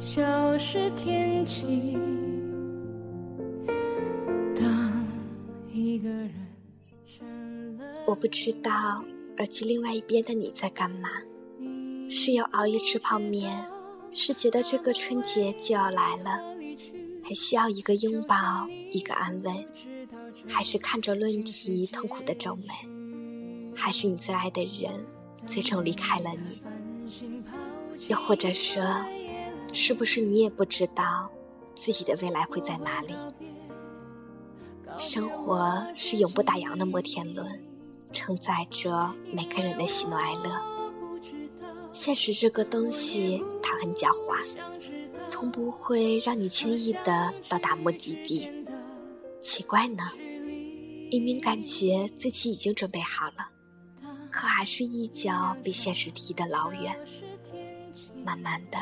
消失天际，当一个人成了我不知道耳机另外一边的你在干嘛，是要熬夜吃泡面，是觉得这个春节就要来了，还需要一个拥抱，一个安慰，还是看着论题痛苦的皱眉，还是你最爱的人最终离开了你，又或者说，是不是你也不知道自己的未来会在哪里？生活是永不打烊的摩天轮，承载着每个人的喜怒哀乐。现实这个东西，它很狡猾，从不会让你轻易的到达目的地。奇怪呢，明明感觉自己已经准备好了，可还是一脚被现实踢得老远。慢慢的，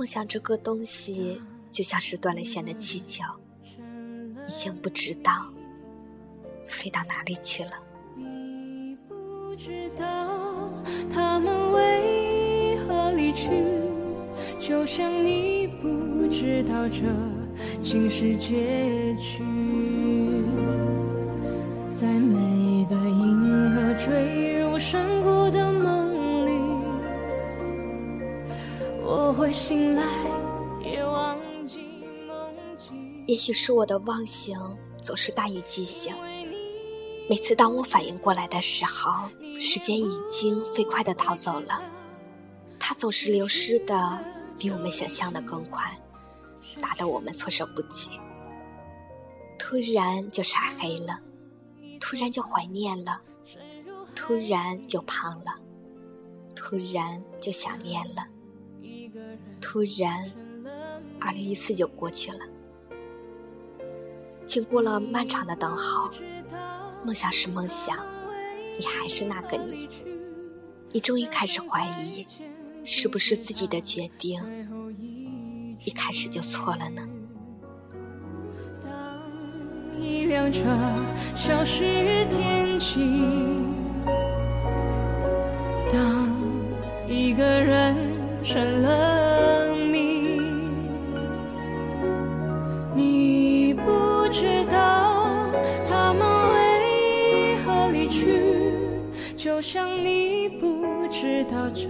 梦想这个东西就像是断了线的气球，已经不知道飞到哪里去了。你不知道他们为何离去，就像你不知道这竟是结局。在每个银河坠醒来，也忘记梦境。也许是我的忘形总是大于记性。每次当我反应过来的时候，时间已经飞快的逃走了。它总是流失的比我们想象的更快，打得我们措手不及。突然就傻黑了，突然就怀念了，突然就胖了，突然就想念了，突然，二零一四就过去了。经过了漫长的等候。梦想是梦想，你还是那个你。你终于开始怀疑，是不是自己的决定一开始就错了呢？一辆车消失天际，当一个人成了谜，你不知道他们为何离去，就像你不知道这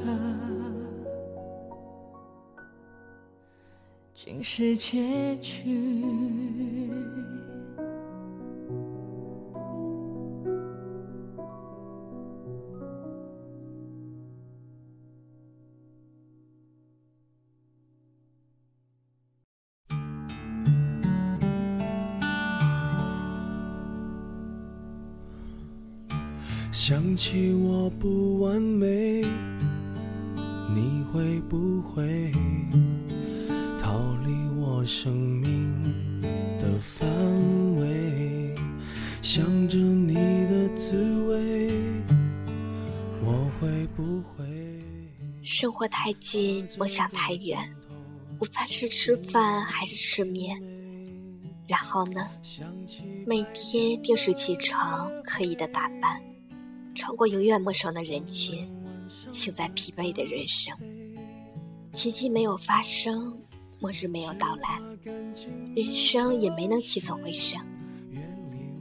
竟是结局。想起我不完美，你会不会逃离我生命的范围？想着你的滋味，我会不会？生活太近，梦想太远。午餐是吃饭还是吃面？然后呢？每天定时起床，刻意的打扮。穿过永远陌生的人群，行在疲惫的人生。奇迹没有发生，末日没有到来，人生也没能起死回生。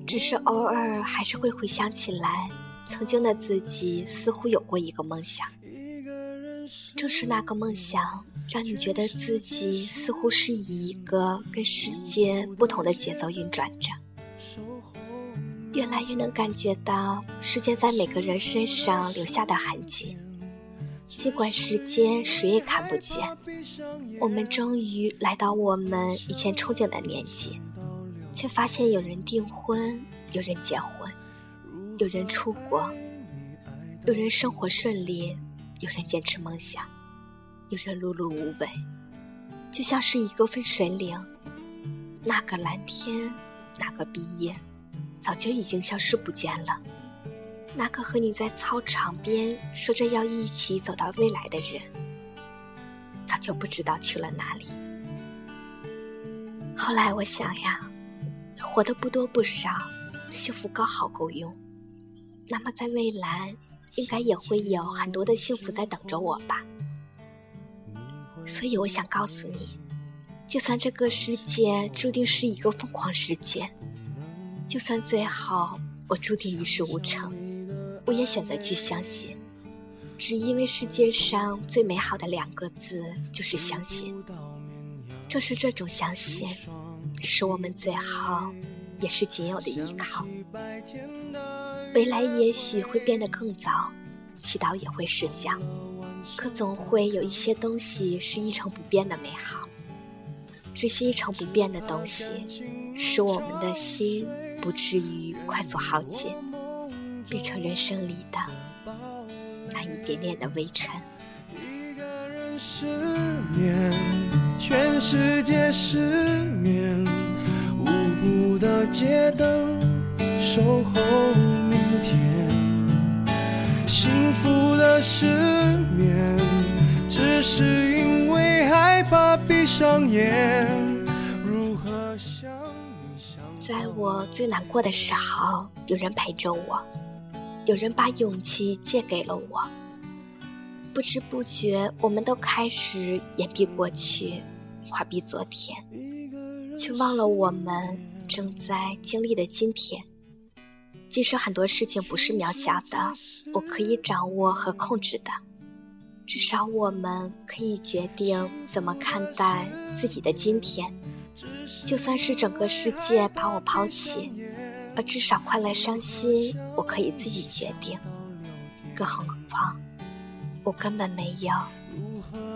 只是偶尔还是会回想起来，曾经的自己似乎有过一个梦想。正是那个梦想，让你觉得自己似乎是以一个跟世界不同的节奏运转着。越来越能感觉到时间在每个人身上留下的痕迹，尽管时间谁也看不见，我们终于来到我们以前憧憬的年纪，却发现有人订婚，有人结婚，有人出国，有人生活顺利，有人坚持梦想，有人碌碌无为。就像是一个分水岭，那个蓝天，那个毕业，早就已经消失不见了。那个和你在操场边说着要一起走到未来的人，早就不知道去了哪里。后来我想呀，活得不多不少，幸福刚好够用。那么在未来，应该也会有很多的幸福在等着我吧。所以我想告诉你，就算这个世界注定是一个疯狂世界，就算最后我注定一事无成，我也选择去相信，只因为世界上最美好的两个字就是相信。正是这种相信，是我们最好也是仅有的依靠。未来也许会变得更早，祈祷也会失效。可总会有一些东西是一成不变的美好，这些一成不变的东西，使我们的心不至于快速耗尽，变成人生里的那一点点的微尘。一个人失眠，全世界失眠，无辜的街灯守候明天，幸福的失眠，只是因为害怕闭上眼。在我最难过的时候，有人陪着我，有人把勇气借给了我。不知不觉，我们都开始掩蔽过去，话毕昨天，却忘了我们正在经历的今天。即使很多事情不是渺小的，我可以掌握和控制的，至少我们可以决定怎么看待自己的今天。就算是整个世界把我抛弃，而至少快乐伤心，我可以自己决定。更何况，我根本没有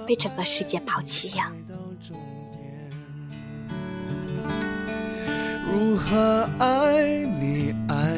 被整个世界抛弃呀。如何爱你爱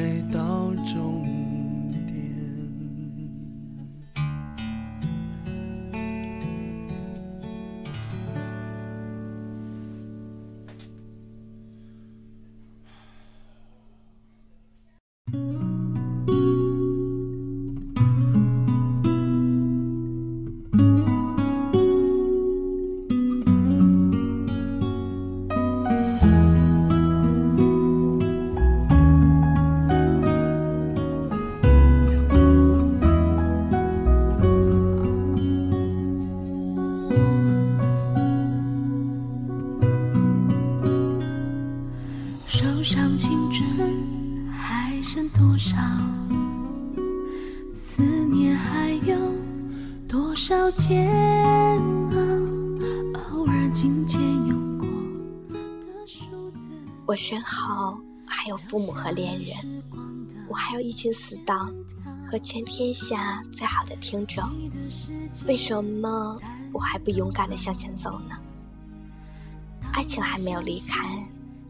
少煎熬？偶尔紧接涌过的数字。我身后还有父母和恋人，我还有一群死党和全天下最好的听众。为什么我还不勇敢的向前走呢？爱情还没有离开，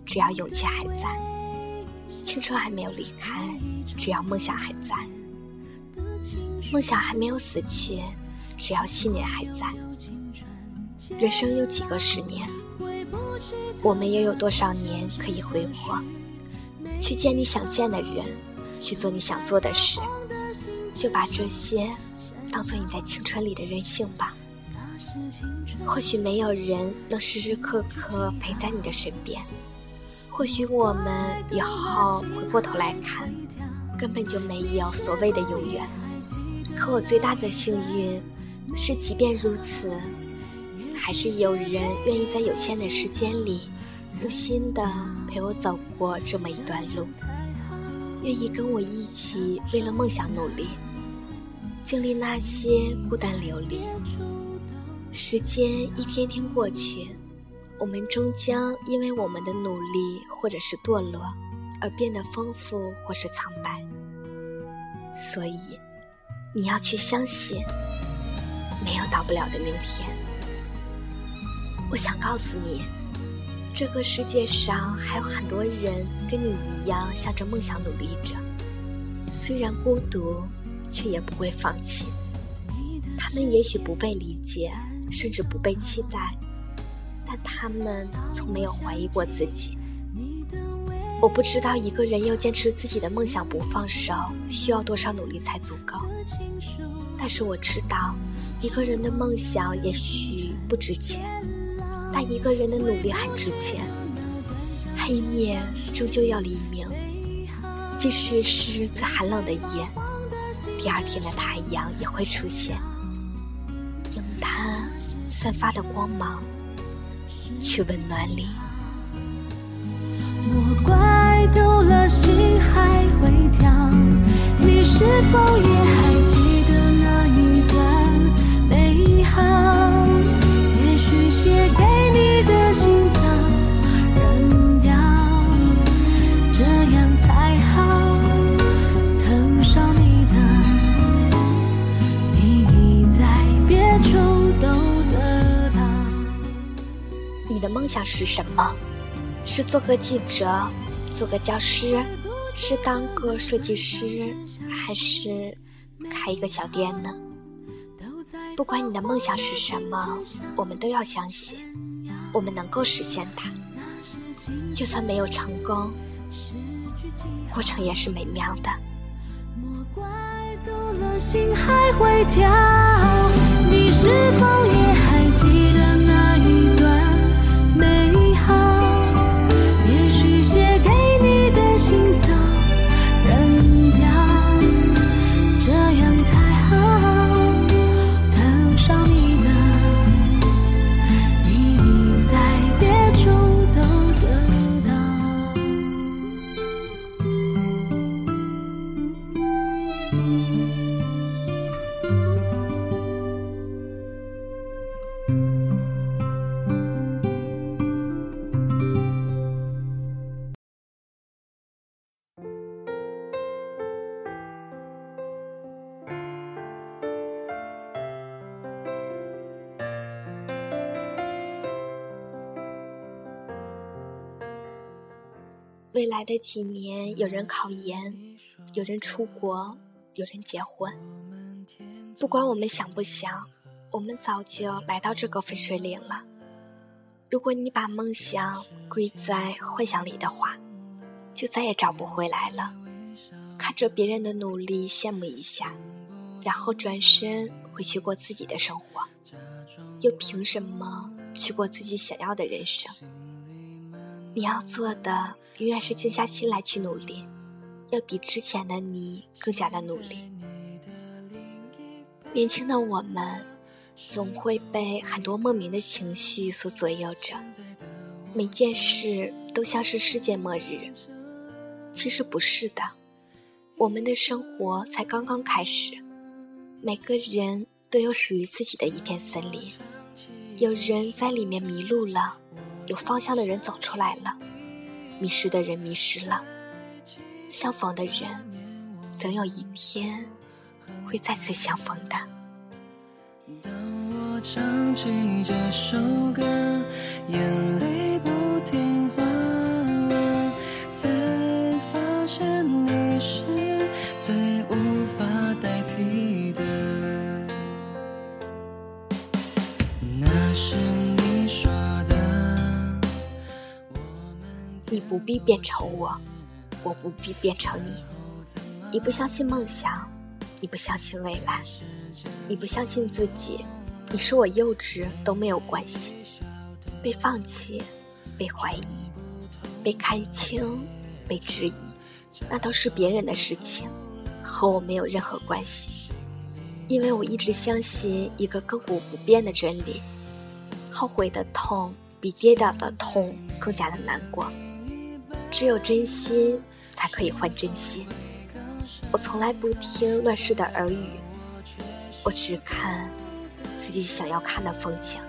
只要勇气还在；青春还没有离开，只要梦想还在；梦想还没有死去，只要信念还在。人生有几个十年？我们又有多少年可以挥霍？去见你想见的人，去做你想做的事，就把这些当做你在青春里的任性吧。或许没有人能时时刻刻陪在你的身边，或许我们以后回过头来看，根本就没有所谓的永远。可我最大的幸运是，即便如此，还是有人愿意在有限的时间里，用心的陪我走过这么一段路，愿意跟我一起为了梦想努力，经历那些孤单流离。时间一天天过去，我们终将因为我们的努力或者是堕落，而变得丰富或是苍白。所以，你要去相信，没有到不了的明天。我想告诉你，这个世界上还有很多人跟你一样向着梦想努力着，虽然孤独，却也不会放弃。他们也许不被理解。甚至不被期待，但他们从没有怀疑过自己。我不知道一个人要坚持自己的梦想不放手，需要多少努力才足够。但是我知道，一个人的梦想也许不值钱，但一个人的努力很值钱。黑夜终究要黎明，即使是最寒冷的夜，第二天的太阳也会出现，用它散发的光芒去温暖你。我怪懂了，心还会跳，你是否也还记得那一段美好？也许写给你的心早扔掉，这样才好。曾伤你的，你已在别处都得到。你的梦想是什么？是做个记者，做个教师，是当个设计师，还是开一个小店呢？不管你的梦想是什么，我们都要相信，我们能够实现它。就算没有成功，过程也是美妙的。莫怪读了心还会跳，你是否也未来的几年，有人考研，有人出国，有人结婚。不管我们想不想，我们早就来到这个分水岭了。如果你把梦想归在幻想里的话，就再也找不回来了。看着别人的努力，羡慕一下，然后转身回去过自己的生活，又凭什么去过自己想要的人生？你要做的永远是静下心来去努力，要比之前的你更加的努力。年轻的我们总会被很多莫名的情绪所左右着，每件事都像是世界末日。其实不是的，我们的生活才刚刚开始，每个人都有属于自己的一片森林，有人在里面迷路了。有方向的人走出来了，迷失的人迷失了，相逢的人，总有一天会再次相逢的。当我唱起这首歌，眼泪不听话了，才发现你是最无法你不必变成我，我不必变成你。你不相信梦想，你不相信未来，你不相信自己。你说我幼稚都没有关系，被放弃，被怀疑，被看清，被质疑，那都是别人的事情，和我没有任何关系。因为我一直相信一个亘古不变的真理：后悔的痛比跌倒的痛更加的难过。只有真心才可以换真心。我从来不听乱世的耳语，我只看自己想要看的风景。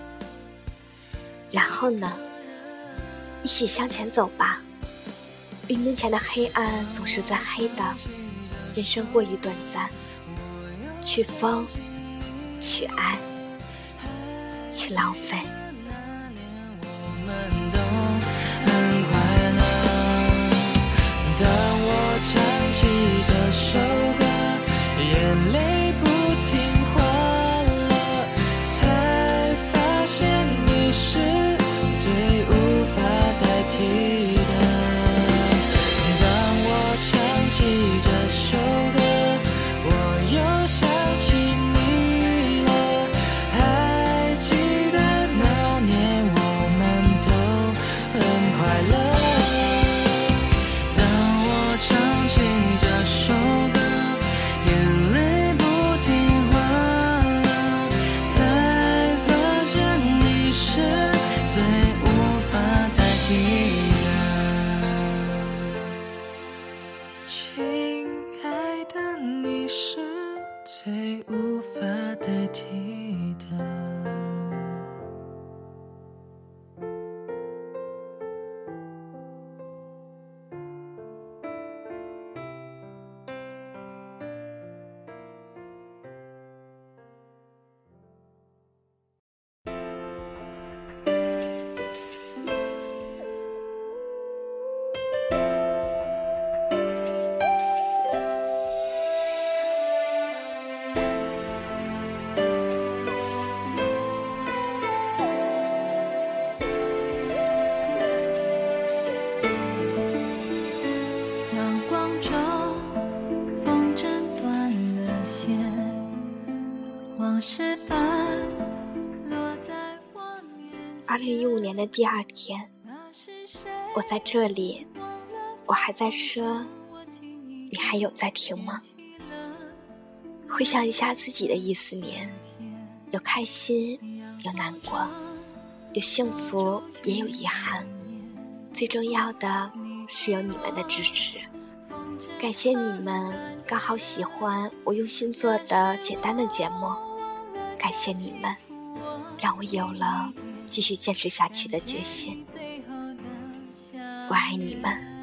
然后呢，一起向前走吧。黎明前的黑暗总是最黑的，人生过于短暂，去疯，去爱，去浪费。起这首歌，眼泪的第二天，我在这里，我还在说，你还有在听吗？回想一下自己的一四年，有开心，有难过，有幸福，也有遗憾。最重要的是有你们的支持，感谢你们刚好喜欢我用心做的简单的节目，感谢你们，让我有了。继续坚持下去的决心，我爱你们。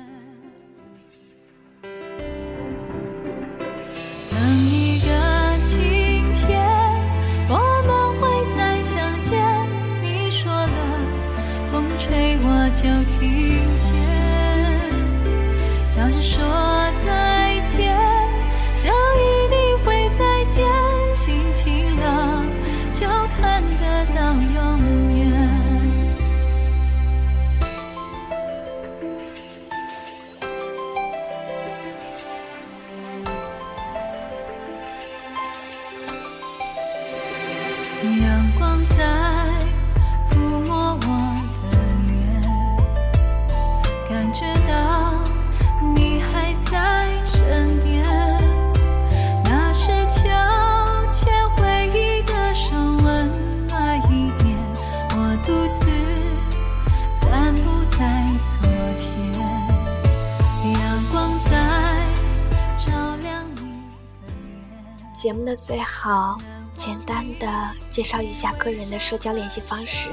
节目的最后，简单的介绍一下个人的社交联系方式：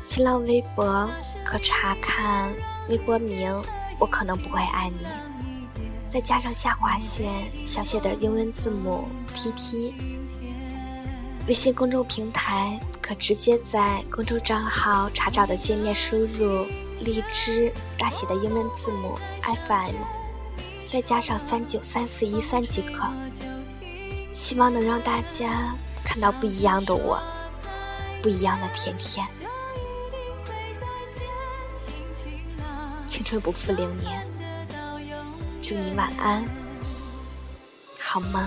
新浪微博可查看微博名“我可能不会爱你”，再加上下划线小写的英文字母 “T T”。微信公众平台可直接在公众账号查找的界面输入“荔枝”大写的英文字母 “FM”，再加上三九三四一三即可。希望能让大家看到不一样的我，不一样的甜甜。青春不负流年，祝你晚安，好梦。